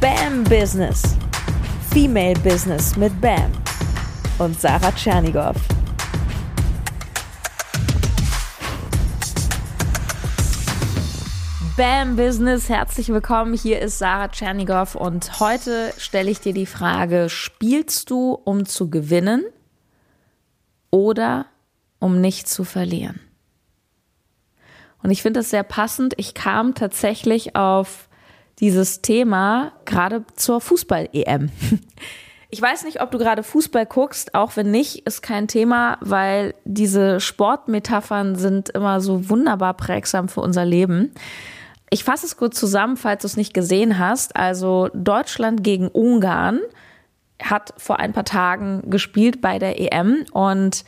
Bam Business. Female Business mit Bam und Sarah Tschernigow. Bam Business, herzlich willkommen. Hier ist Sarah Tschernigow und heute stelle ich dir die Frage, spielst du, um zu gewinnen oder um nicht zu verlieren? Und ich finde das sehr passend. Ich kam tatsächlich auf dieses Thema gerade zur Fußball-EM. Ich weiß nicht, ob du gerade Fußball guckst, auch wenn nicht, ist kein Thema, weil diese Sportmetaphern sind immer so wunderbar prägsam für unser Leben. Ich fasse es kurz zusammen, falls du es nicht gesehen hast. Also Deutschland gegen Ungarn hat vor ein paar Tagen gespielt bei der EM und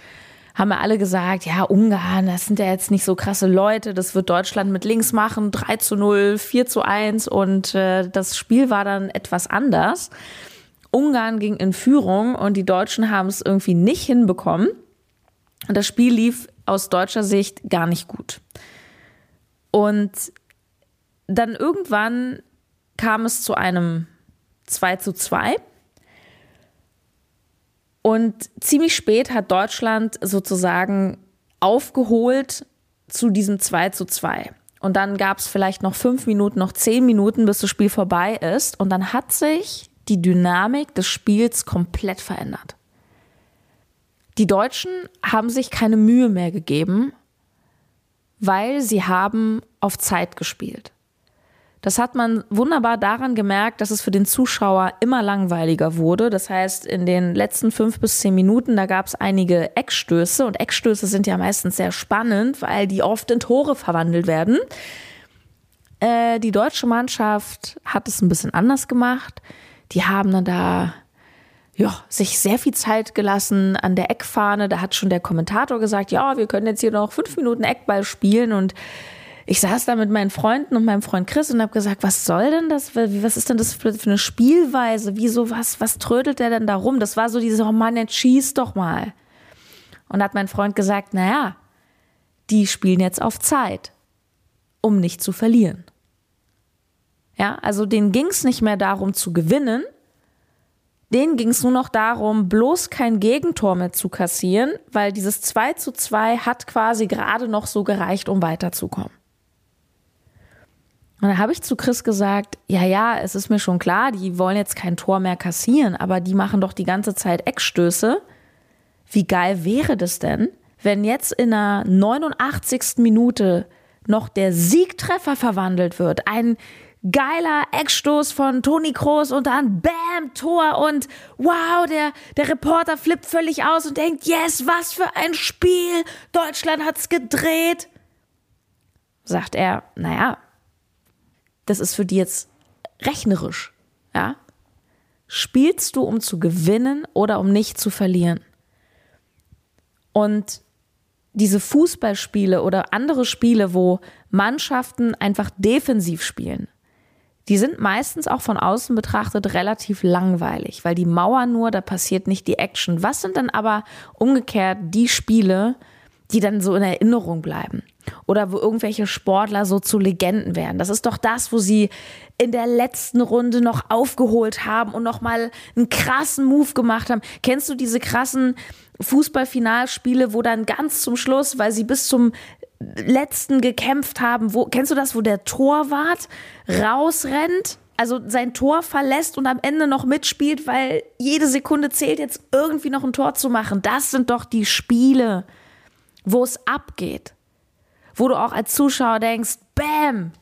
haben wir alle gesagt, ja, Ungarn, das sind ja jetzt nicht so krasse Leute, das wird Deutschland mit links machen, 3 zu 0, 4 zu 1 und äh, das Spiel war dann etwas anders. Ungarn ging in Führung und die Deutschen haben es irgendwie nicht hinbekommen. Und das Spiel lief aus deutscher Sicht gar nicht gut. Und dann irgendwann kam es zu einem 2 zu 2 und ziemlich spät hat Deutschland sozusagen aufgeholt zu diesem 2 zu 2. Und dann gab es vielleicht noch fünf Minuten, noch zehn Minuten, bis das Spiel vorbei ist. Und dann hat sich die Dynamik des Spiels komplett verändert. Die Deutschen haben sich keine Mühe mehr gegeben, weil sie haben auf Zeit gespielt. Das hat man wunderbar daran gemerkt, dass es für den Zuschauer immer langweiliger wurde. Das heißt, in den letzten fünf bis zehn Minuten, da gab es einige Eckstöße und Eckstöße sind ja meistens sehr spannend, weil die oft in Tore verwandelt werden. Äh, die deutsche Mannschaft hat es ein bisschen anders gemacht. Die haben dann da ja, sich sehr viel Zeit gelassen an der Eckfahne. Da hat schon der Kommentator gesagt, ja, wir können jetzt hier noch fünf Minuten Eckball spielen und ich saß da mit meinen Freunden und meinem Freund Chris und habe gesagt, was soll denn das? Was ist denn das für, eine Spielweise? Wieso, was, was trödelt der denn da rum? Das war so diese, oh Mann, jetzt schieß doch mal. Und hat mein Freund gesagt, naja, die spielen jetzt auf Zeit, um nicht zu verlieren. Ja, also denen ging es nicht mehr darum zu gewinnen, denen ging es nur noch darum, bloß kein Gegentor mehr zu kassieren, weil dieses 2 zu 2 hat quasi gerade noch so gereicht, um weiterzukommen. Und da habe ich zu Chris gesagt, ja, ja, es ist mir schon klar, die wollen jetzt kein Tor mehr kassieren, aber die machen doch die ganze Zeit Eckstöße. Wie geil wäre das denn, wenn jetzt in der 89. Minute noch der Siegtreffer verwandelt wird? Ein geiler Eckstoß von Toni Kroos und dann Bam, Tor und wow, der, der Reporter flippt völlig aus und denkt, yes, was für ein Spiel, Deutschland hat's gedreht. Sagt er, naja, das ist für die jetzt rechnerisch, ja? Spielst du, um zu gewinnen oder um nicht zu verlieren? Und diese Fußballspiele oder andere Spiele, wo Mannschaften einfach defensiv spielen, die sind meistens auch von außen betrachtet relativ langweilig, weil die Mauer nur, da passiert nicht die Action. Was sind dann aber umgekehrt die Spiele, die dann so in Erinnerung bleiben? oder wo irgendwelche Sportler so zu Legenden werden. Das ist doch das, wo sie in der letzten Runde noch aufgeholt haben und noch mal einen krassen Move gemacht haben. Kennst du diese krassen Fußballfinalspiele, wo dann ganz zum Schluss, weil sie bis zum letzten gekämpft haben, wo kennst du das, wo der Torwart rausrennt? Also sein Tor verlässt und am Ende noch mitspielt, weil jede Sekunde zählt, jetzt irgendwie noch ein Tor zu machen. Das sind doch die Spiele, wo es abgeht wo du auch als Zuschauer denkst, Bäm!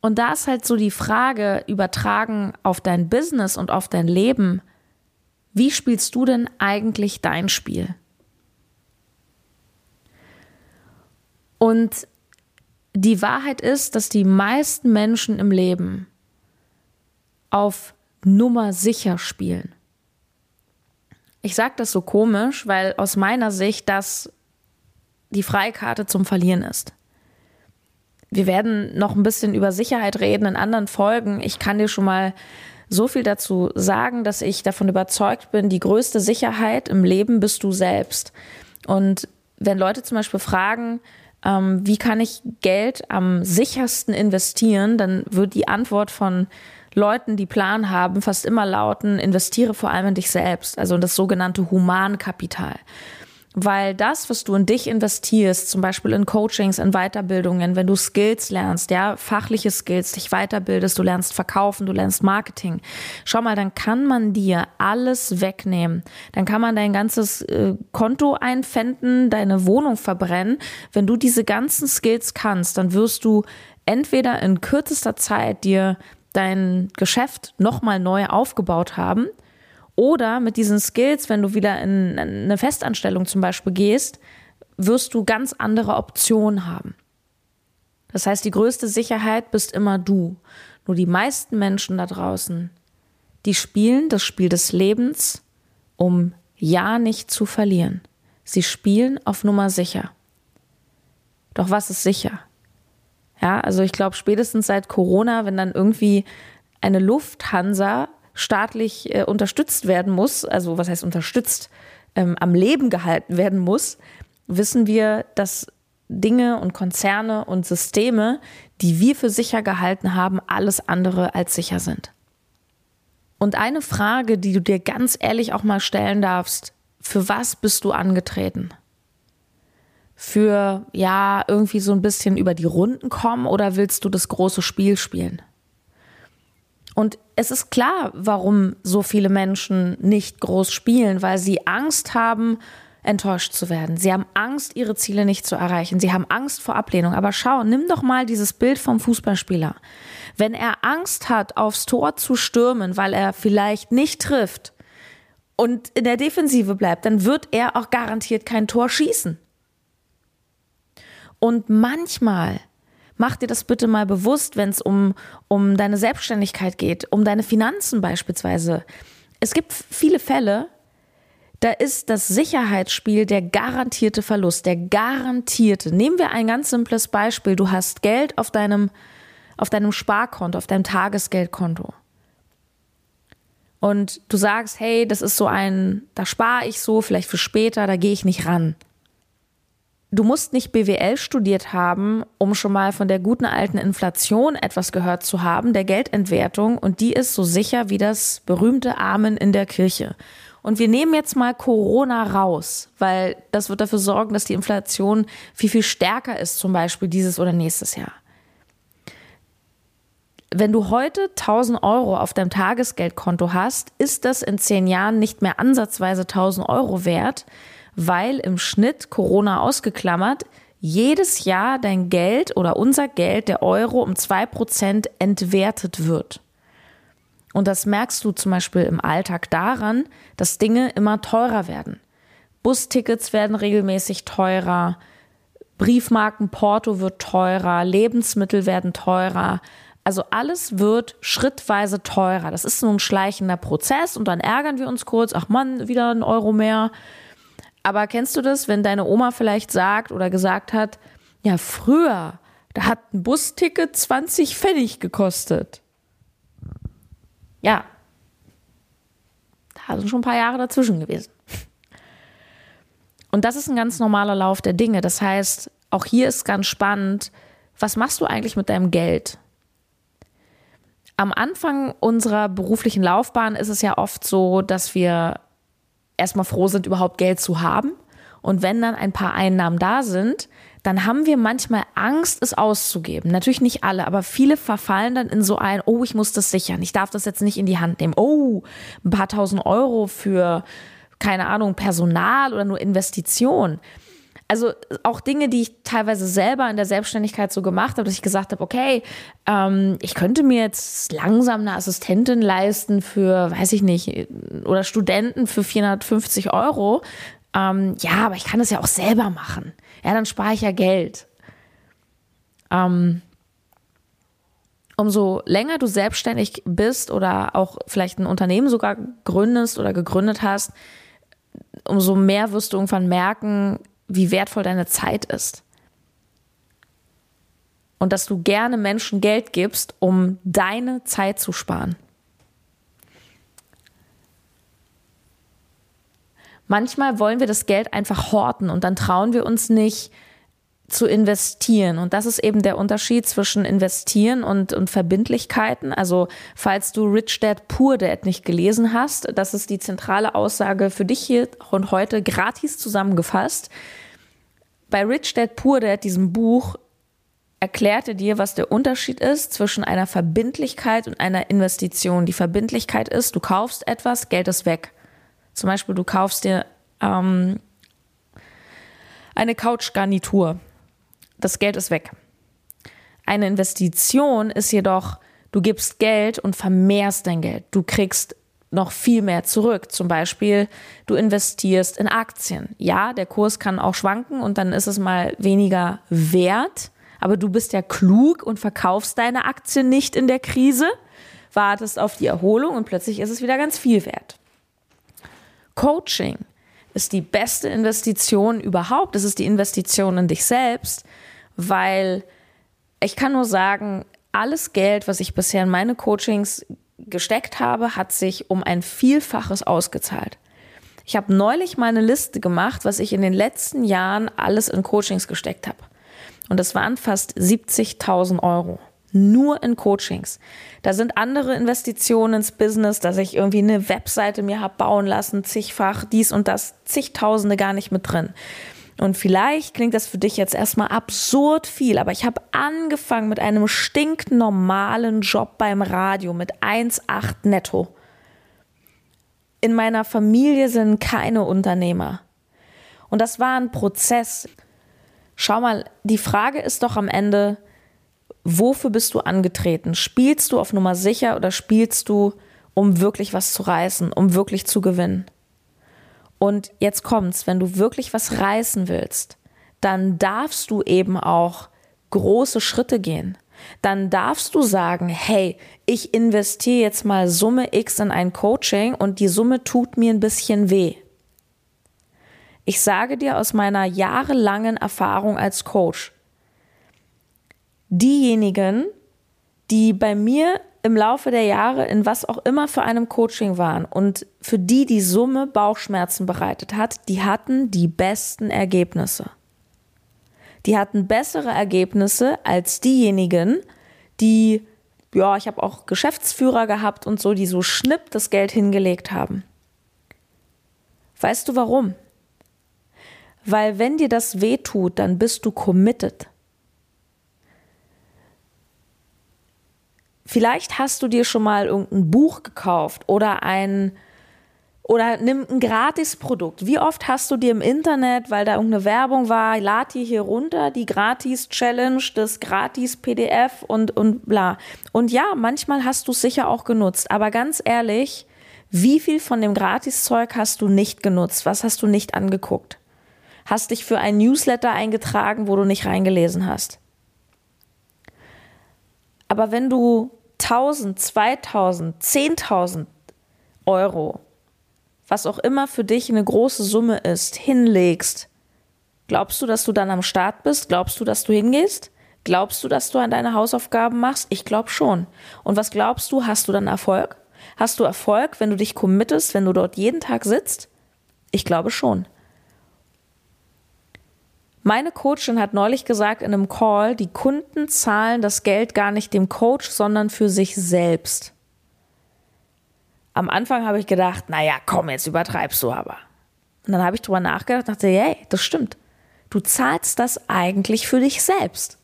Und da ist halt so die Frage, übertragen auf dein Business und auf dein Leben, wie spielst du denn eigentlich dein Spiel? Und die Wahrheit ist, dass die meisten Menschen im Leben auf Nummer sicher spielen. Ich sage das so komisch, weil aus meiner Sicht das die Freikarte zum Verlieren ist. Wir werden noch ein bisschen über Sicherheit reden in anderen Folgen. Ich kann dir schon mal so viel dazu sagen, dass ich davon überzeugt bin, die größte Sicherheit im Leben bist du selbst. Und wenn Leute zum Beispiel fragen, ähm, wie kann ich Geld am sichersten investieren, dann wird die Antwort von Leuten, die Plan haben, fast immer lauten, investiere vor allem in dich selbst, also in das sogenannte Humankapital. Weil das, was du in dich investierst, zum Beispiel in Coachings, in Weiterbildungen, wenn du Skills lernst, ja, fachliche Skills, dich weiterbildest, du lernst verkaufen, du lernst Marketing. Schau mal, dann kann man dir alles wegnehmen. Dann kann man dein ganzes äh, Konto einfänden, deine Wohnung verbrennen. Wenn du diese ganzen Skills kannst, dann wirst du entweder in kürzester Zeit dir dein Geschäft nochmal neu aufgebaut haben oder mit diesen Skills, wenn du wieder in eine Festanstellung zum Beispiel gehst, wirst du ganz andere Optionen haben. Das heißt, die größte Sicherheit bist immer du. Nur die meisten Menschen da draußen, die spielen das Spiel des Lebens, um ja nicht zu verlieren. Sie spielen auf Nummer sicher. Doch was ist sicher? Ja, also ich glaube, spätestens seit Corona, wenn dann irgendwie eine Lufthansa staatlich äh, unterstützt werden muss, also was heißt unterstützt, ähm, am Leben gehalten werden muss, wissen wir, dass Dinge und Konzerne und Systeme, die wir für sicher gehalten haben, alles andere als sicher sind. Und eine Frage, die du dir ganz ehrlich auch mal stellen darfst, für was bist du angetreten? Für, ja, irgendwie so ein bisschen über die Runden kommen oder willst du das große Spiel spielen? Und es ist klar, warum so viele Menschen nicht groß spielen, weil sie Angst haben, enttäuscht zu werden. Sie haben Angst, ihre Ziele nicht zu erreichen. Sie haben Angst vor Ablehnung. Aber schau, nimm doch mal dieses Bild vom Fußballspieler. Wenn er Angst hat, aufs Tor zu stürmen, weil er vielleicht nicht trifft und in der Defensive bleibt, dann wird er auch garantiert kein Tor schießen. Und manchmal Mach dir das bitte mal bewusst, wenn es um, um deine Selbstständigkeit geht, um deine Finanzen beispielsweise. Es gibt viele Fälle, da ist das Sicherheitsspiel der garantierte Verlust, der garantierte. Nehmen wir ein ganz simples Beispiel. Du hast Geld auf deinem, auf deinem Sparkonto, auf deinem Tagesgeldkonto. Und du sagst, hey, das ist so ein, da spare ich so, vielleicht für später, da gehe ich nicht ran du musst nicht BWL studiert haben, um schon mal von der guten alten Inflation etwas gehört zu haben, der Geldentwertung, und die ist so sicher wie das berühmte Amen in der Kirche. Und wir nehmen jetzt mal Corona raus, weil das wird dafür sorgen, dass die Inflation viel, viel stärker ist, zum Beispiel dieses oder nächstes Jahr. Wenn du heute 1000 Euro auf deinem Tagesgeldkonto hast, ist das in zehn Jahren nicht mehr ansatzweise 1000 Euro wert, weil im Schnitt Corona ausgeklammert jedes Jahr dein Geld oder unser Geld, der Euro, um zwei Prozent entwertet wird. Und das merkst du zum Beispiel im Alltag daran, dass Dinge immer teurer werden. Bustickets werden regelmäßig teurer, Briefmarkenporto wird teurer, Lebensmittel werden teurer. Also alles wird schrittweise teurer. Das ist so ein schleichender Prozess und dann ärgern wir uns kurz, ach Mann, wieder ein Euro mehr. Aber kennst du das, wenn deine Oma vielleicht sagt oder gesagt hat, ja, früher, da hat ein Busticket 20 Pfennig gekostet. Ja. Da sind schon ein paar Jahre dazwischen gewesen. Und das ist ein ganz normaler Lauf der Dinge. Das heißt, auch hier ist ganz spannend, was machst du eigentlich mit deinem Geld? Am Anfang unserer beruflichen Laufbahn ist es ja oft so, dass wir erstmal froh sind, überhaupt Geld zu haben. Und wenn dann ein paar Einnahmen da sind, dann haben wir manchmal Angst, es auszugeben. Natürlich nicht alle, aber viele verfallen dann in so ein, oh, ich muss das sichern, ich darf das jetzt nicht in die Hand nehmen. Oh, ein paar tausend Euro für, keine Ahnung, Personal oder nur Investition also auch Dinge, die ich teilweise selber in der Selbstständigkeit so gemacht habe, dass ich gesagt habe, okay, ähm, ich könnte mir jetzt langsam eine Assistentin leisten für, weiß ich nicht, oder Studenten für 450 Euro. Ähm, ja, aber ich kann das ja auch selber machen. Ja, dann spare ich ja Geld. Ähm, umso länger du selbstständig bist oder auch vielleicht ein Unternehmen sogar gründest oder gegründet hast, umso mehr wirst du irgendwann merken, wie wertvoll deine Zeit ist. Und dass du gerne Menschen Geld gibst, um deine Zeit zu sparen. Manchmal wollen wir das Geld einfach horten und dann trauen wir uns nicht, zu investieren. Und das ist eben der Unterschied zwischen investieren und, und Verbindlichkeiten. Also falls du Rich Dad Poor Dad nicht gelesen hast, das ist die zentrale Aussage für dich hier und heute gratis zusammengefasst. Bei Rich Dad Poor Dad, diesem Buch, erklärt er dir, was der Unterschied ist zwischen einer Verbindlichkeit und einer Investition. Die Verbindlichkeit ist, du kaufst etwas, Geld ist weg. Zum Beispiel, du kaufst dir ähm, eine Couchgarnitur das Geld ist weg. Eine Investition ist jedoch, du gibst Geld und vermehrst dein Geld. Du kriegst noch viel mehr zurück. Zum Beispiel, du investierst in Aktien. Ja, der Kurs kann auch schwanken und dann ist es mal weniger wert. Aber du bist ja klug und verkaufst deine Aktien nicht in der Krise, wartest auf die Erholung und plötzlich ist es wieder ganz viel wert. Coaching ist die beste Investition überhaupt. Es ist die Investition in dich selbst, weil ich kann nur sagen, alles Geld, was ich bisher in meine Coachings gesteckt habe, hat sich um ein Vielfaches ausgezahlt. Ich habe neulich meine Liste gemacht, was ich in den letzten Jahren alles in Coachings gesteckt habe. Und das waren fast 70.000 Euro. Nur in Coachings. Da sind andere Investitionen ins Business, dass ich irgendwie eine Webseite mir habe bauen lassen, zigfach, dies und das, zigtausende gar nicht mit drin. Und vielleicht klingt das für dich jetzt erstmal absurd viel, aber ich habe angefangen mit einem stinknormalen Job beim Radio mit 1,8 netto. In meiner Familie sind keine Unternehmer. Und das war ein Prozess. Schau mal, die Frage ist doch am Ende, wofür bist du angetreten? Spielst du auf Nummer sicher oder spielst du, um wirklich was zu reißen, um wirklich zu gewinnen? Und jetzt kommt's, wenn du wirklich was reißen willst, dann darfst du eben auch große Schritte gehen. Dann darfst du sagen, hey, ich investiere jetzt mal Summe X in ein Coaching und die Summe tut mir ein bisschen weh. Ich sage dir aus meiner jahrelangen Erfahrung als Coach, diejenigen, die bei mir im Laufe der Jahre in was auch immer für einem Coaching waren und für die die Summe Bauchschmerzen bereitet hat, die hatten die besten Ergebnisse. Die hatten bessere Ergebnisse als diejenigen, die, ja, ich habe auch Geschäftsführer gehabt und so, die so schnipp das Geld hingelegt haben. Weißt du warum? Weil wenn dir das weh tut, dann bist du committed. Vielleicht hast du dir schon mal irgendein Buch gekauft oder ein oder nimm ein Gratisprodukt. Wie oft hast du dir im Internet, weil da irgendeine Werbung war, lad dir hier runter die Gratis-Challenge, das Gratis-PDF und, und bla. Und ja, manchmal hast du es sicher auch genutzt. Aber ganz ehrlich, wie viel von dem Gratiszeug hast du nicht genutzt? Was hast du nicht angeguckt? Hast dich für ein Newsletter eingetragen, wo du nicht reingelesen hast? Aber wenn du 1000, 2000, 10.000 Euro, was auch immer für dich eine große Summe ist, hinlegst, glaubst du, dass du dann am Start bist? Glaubst du, dass du hingehst? Glaubst du, dass du an deine Hausaufgaben machst? Ich glaube schon. Und was glaubst du, hast du dann Erfolg? Hast du Erfolg, wenn du dich committest, wenn du dort jeden Tag sitzt? Ich glaube schon. Meine Coachin hat neulich gesagt in einem Call, die Kunden zahlen das Geld gar nicht dem Coach, sondern für sich selbst. Am Anfang habe ich gedacht, naja, komm, jetzt übertreibst du aber. Und dann habe ich drüber nachgedacht und dachte, hey, das stimmt. Du zahlst das eigentlich für dich selbst.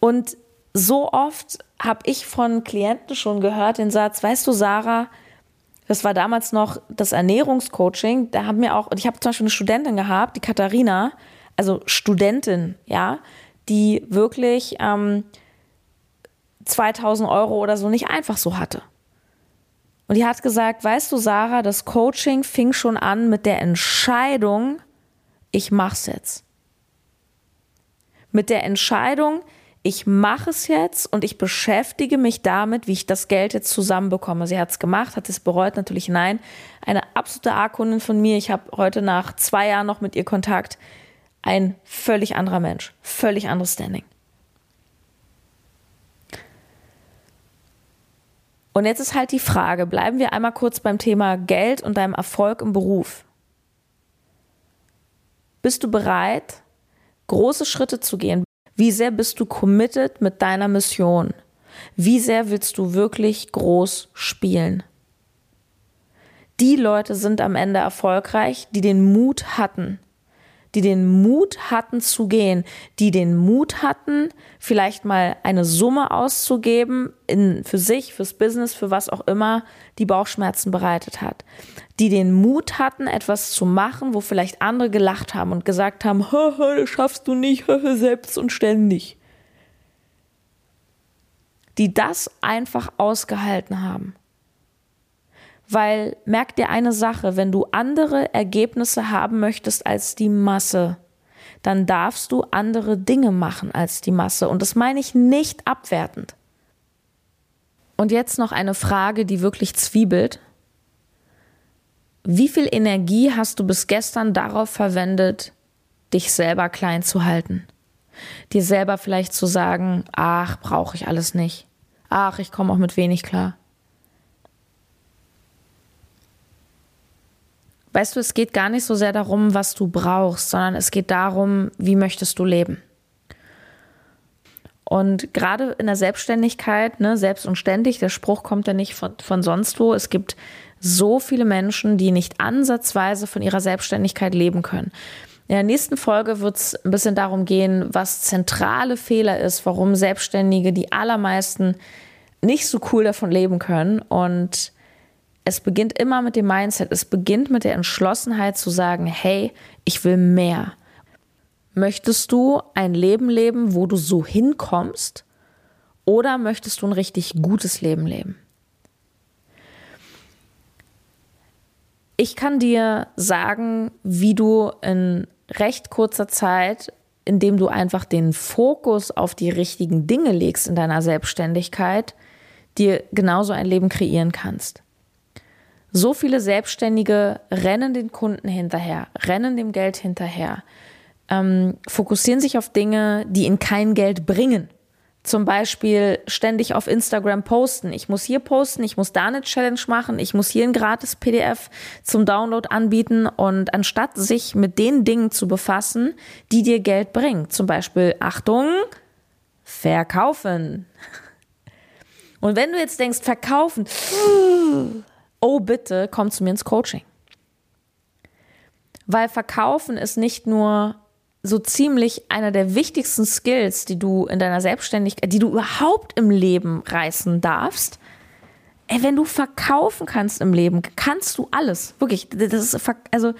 Und so oft habe ich von Klienten schon gehört den Satz, weißt du, Sarah, das war damals noch das Ernährungscoaching. Da haben wir auch, ich habe zum Beispiel eine Studentin gehabt, die Katharina, also Studentin, ja, die wirklich ähm, 2000 Euro oder so nicht einfach so hatte. Und die hat gesagt, weißt du, Sarah, das Coaching fing schon an mit der Entscheidung, ich mach's jetzt. Mit der Entscheidung, ich mache es jetzt und ich beschäftige mich damit, wie ich das Geld jetzt zusammenbekomme. Sie hat es gemacht, hat es bereut, natürlich nein. Eine absolute A-Kundin von mir. Ich habe heute nach zwei Jahren noch mit ihr Kontakt. Ein völlig anderer Mensch, völlig anderes Standing. Und jetzt ist halt die Frage, bleiben wir einmal kurz beim Thema Geld und deinem Erfolg im Beruf. Bist du bereit, große Schritte zu gehen? Wie sehr bist du committed mit deiner Mission? Wie sehr willst du wirklich groß spielen? Die Leute sind am Ende erfolgreich, die den Mut hatten, die den Mut hatten zu gehen, die den Mut hatten, vielleicht mal eine Summe auszugeben in, für sich, fürs Business, für was auch immer die Bauchschmerzen bereitet hat, die den Mut hatten, etwas zu machen, wo vielleicht andere gelacht haben und gesagt haben, das schaffst du nicht, selbst und ständig. Die das einfach ausgehalten haben. Weil merk dir eine Sache, wenn du andere Ergebnisse haben möchtest als die Masse, dann darfst du andere Dinge machen als die Masse. Und das meine ich nicht abwertend. Und jetzt noch eine Frage, die wirklich zwiebelt. Wie viel Energie hast du bis gestern darauf verwendet, dich selber klein zu halten? Dir selber vielleicht zu sagen, ach, brauche ich alles nicht. Ach, ich komme auch mit wenig klar. Weißt du, es geht gar nicht so sehr darum, was du brauchst, sondern es geht darum, wie möchtest du leben. Und gerade in der Selbstständigkeit, ne, selbst und ständig, der Spruch kommt ja nicht von, von sonst wo. Es gibt so viele Menschen, die nicht ansatzweise von ihrer Selbstständigkeit leben können. In der nächsten Folge wird es ein bisschen darum gehen, was zentrale Fehler ist, warum Selbstständige die allermeisten nicht so cool davon leben können und es beginnt immer mit dem Mindset, es beginnt mit der Entschlossenheit zu sagen, hey, ich will mehr. Möchtest du ein Leben leben, wo du so hinkommst? Oder möchtest du ein richtig gutes Leben leben? Ich kann dir sagen, wie du in recht kurzer Zeit, indem du einfach den Fokus auf die richtigen Dinge legst in deiner Selbstständigkeit, dir genauso ein Leben kreieren kannst. So viele Selbstständige rennen den Kunden hinterher, rennen dem Geld hinterher, ähm, fokussieren sich auf Dinge, die ihnen kein Geld bringen. Zum Beispiel ständig auf Instagram posten. Ich muss hier posten, ich muss da eine Challenge machen, ich muss hier ein gratis PDF zum Download anbieten und anstatt sich mit den Dingen zu befassen, die dir Geld bringen, zum Beispiel Achtung, verkaufen. Und wenn du jetzt denkst, verkaufen, oh bitte, komm zu mir ins Coaching. Weil Verkaufen ist nicht nur so ziemlich einer der wichtigsten Skills, die du in deiner Selbstständigkeit, die du überhaupt im Leben reißen darfst. Ey, wenn du verkaufen kannst im Leben, kannst du alles. Wirklich, das ist, also,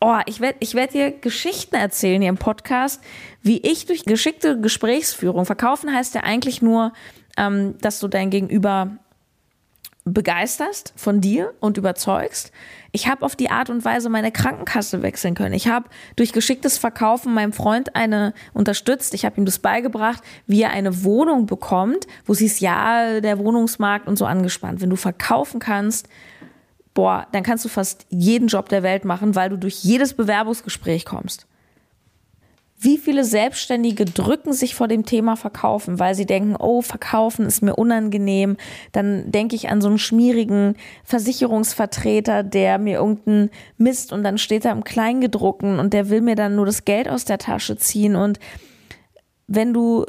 oh, ich werde ich werd dir Geschichten erzählen hier im Podcast, wie ich durch geschickte Gesprächsführung, verkaufen heißt ja eigentlich nur, ähm, dass du dein Gegenüber begeisterst von dir und überzeugst. Ich habe auf die Art und Weise meine Krankenkasse wechseln können. Ich habe durch geschicktes Verkaufen meinem Freund eine unterstützt. Ich habe ihm das beigebracht, wie er eine Wohnung bekommt, wo es ja der Wohnungsmarkt und so angespannt. Wenn du verkaufen kannst, boah, dann kannst du fast jeden Job der Welt machen, weil du durch jedes Bewerbungsgespräch kommst. Wie viele Selbstständige drücken sich vor dem Thema Verkaufen, weil sie denken, oh, Verkaufen ist mir unangenehm. Dann denke ich an so einen schmierigen Versicherungsvertreter, der mir irgendeinen Mist und dann steht er im Kleingedruckten und der will mir dann nur das Geld aus der Tasche ziehen. Und wenn du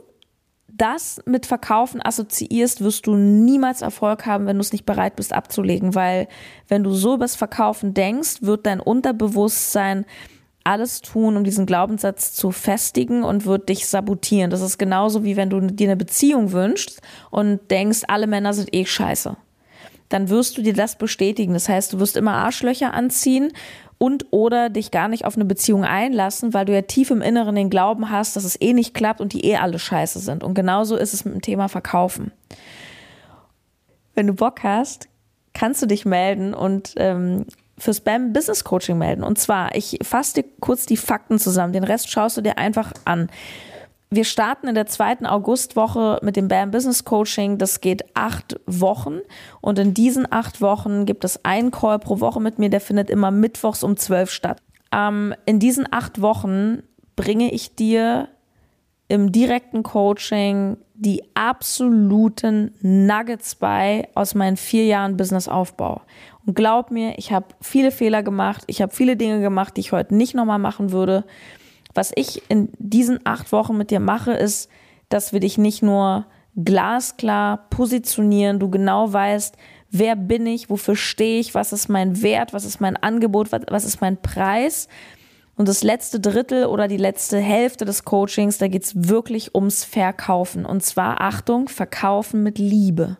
das mit Verkaufen assoziierst, wirst du niemals Erfolg haben, wenn du es nicht bereit bist abzulegen, weil wenn du so übers Verkaufen denkst, wird dein Unterbewusstsein alles tun, um diesen Glaubenssatz zu festigen und wird dich sabotieren. Das ist genauso wie wenn du dir eine Beziehung wünschst und denkst, alle Männer sind eh scheiße. Dann wirst du dir das bestätigen. Das heißt, du wirst immer Arschlöcher anziehen und oder dich gar nicht auf eine Beziehung einlassen, weil du ja tief im Inneren den Glauben hast, dass es eh nicht klappt und die eh alle scheiße sind. Und genauso ist es mit dem Thema Verkaufen. Wenn du Bock hast, kannst du dich melden und ähm, für Spam Business Coaching melden. Und zwar, ich fasse dir kurz die Fakten zusammen. Den Rest schaust du dir einfach an. Wir starten in der zweiten Augustwoche mit dem BAM Business Coaching. Das geht acht Wochen. Und in diesen acht Wochen gibt es einen Call pro Woche mit mir. Der findet immer mittwochs um zwölf statt. Ähm, in diesen acht Wochen bringe ich dir im direkten Coaching die absoluten Nuggets bei aus meinen vier Jahren Businessaufbau. Und glaub mir, ich habe viele Fehler gemacht, ich habe viele Dinge gemacht, die ich heute nicht nochmal machen würde. was ich in diesen acht Wochen mit dir mache, ist, dass wir dich nicht nur glasklar positionieren, du genau weißt, wer bin ich, wofür stehe ich, was ist mein Wert, was ist mein Angebot, was, ist mein Preis. Und das letzte Drittel oder die letzte Hälfte des Coachings, da geht es wirklich ums Verkaufen. Und zwar, Achtung, Verkaufen mit Liebe.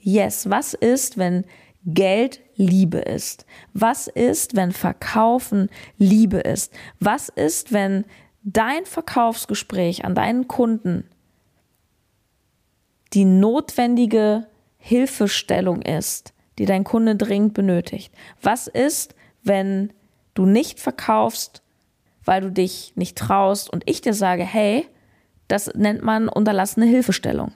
Yes, was ist, wenn Geld Liebe ist? Was ist, wenn Verkaufen Liebe ist? Was ist, wenn dein Verkaufsgespräch an deinen Kunden die notwendige Hilfestellung ist, die dein Kunde dringend benötigt? Was ist, wenn du nicht verkaufst, weil du dich nicht traust und ich dir sage, hey, das nennt man unterlassene Hilfestellung.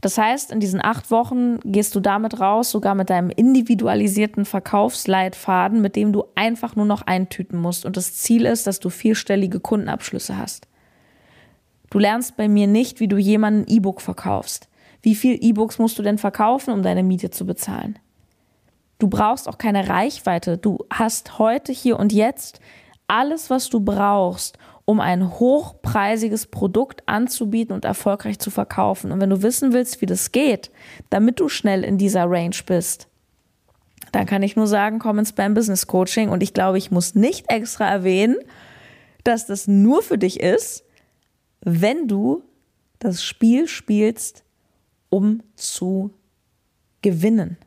Das heißt, in diesen acht Wochen gehst du damit raus, sogar mit deinem individualisierten Verkaufsleitfaden, mit dem du einfach nur noch eintüten musst. Und das Ziel ist, dass du vierstellige Kundenabschlüsse hast. Du lernst bei mir nicht, wie du jemanden E-Book verkaufst. Wie viel E-Books musst du denn verkaufen, um deine Miete zu bezahlen? Du brauchst auch keine Reichweite. Du hast heute, hier und jetzt alles, was du brauchst, um ein hochpreisiges Produkt anzubieten und erfolgreich zu verkaufen. Und wenn du wissen willst, wie das geht, damit du schnell in dieser Range bist, dann kann ich nur sagen, komm ins Spam Business Coaching. Und ich glaube, ich muss nicht extra erwähnen, dass das nur für dich ist, wenn du das Spiel spielst, um zu gewinnen.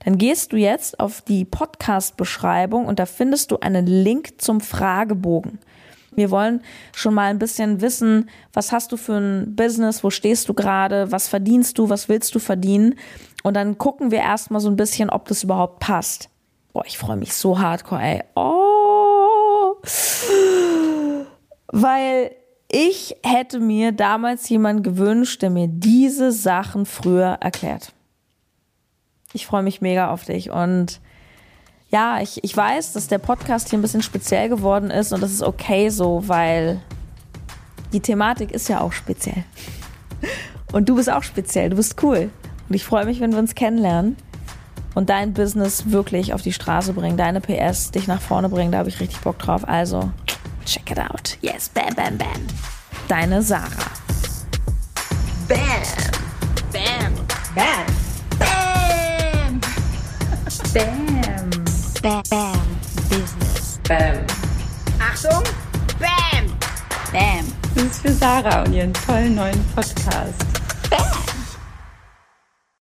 Dann gehst du jetzt auf die Podcast-Beschreibung und da findest du einen Link zum Fragebogen. Wir wollen schon mal ein bisschen wissen, was hast du für ein Business, wo stehst du gerade, was verdienst du, was willst du verdienen. Und dann gucken wir erstmal so ein bisschen, ob das überhaupt passt. Boah, ich freue mich so hardcore, ey. Oh. Weil ich hätte mir damals jemanden gewünscht, der mir diese Sachen früher erklärt. Ich freue mich mega auf dich und ja, ich, ich weiß, dass der Podcast hier ein bisschen speziell geworden ist und das ist okay so, weil die Thematik ist ja auch speziell. Und du bist auch speziell, du bist cool. Und ich freue mich, wenn wir uns kennenlernen und dein Business wirklich auf die Straße bringen, deine PS dich nach vorne bringen, da habe ich richtig Bock drauf. Also, check it out. Yes, bam, bam, bam. Deine Sarah. Bam. Bam. Bam. Bam. Bam. Bam, bam, Business. Bam. Achtung. Bam. Bam. Das ist für Sarah und ihren tollen neuen Podcast. Bam.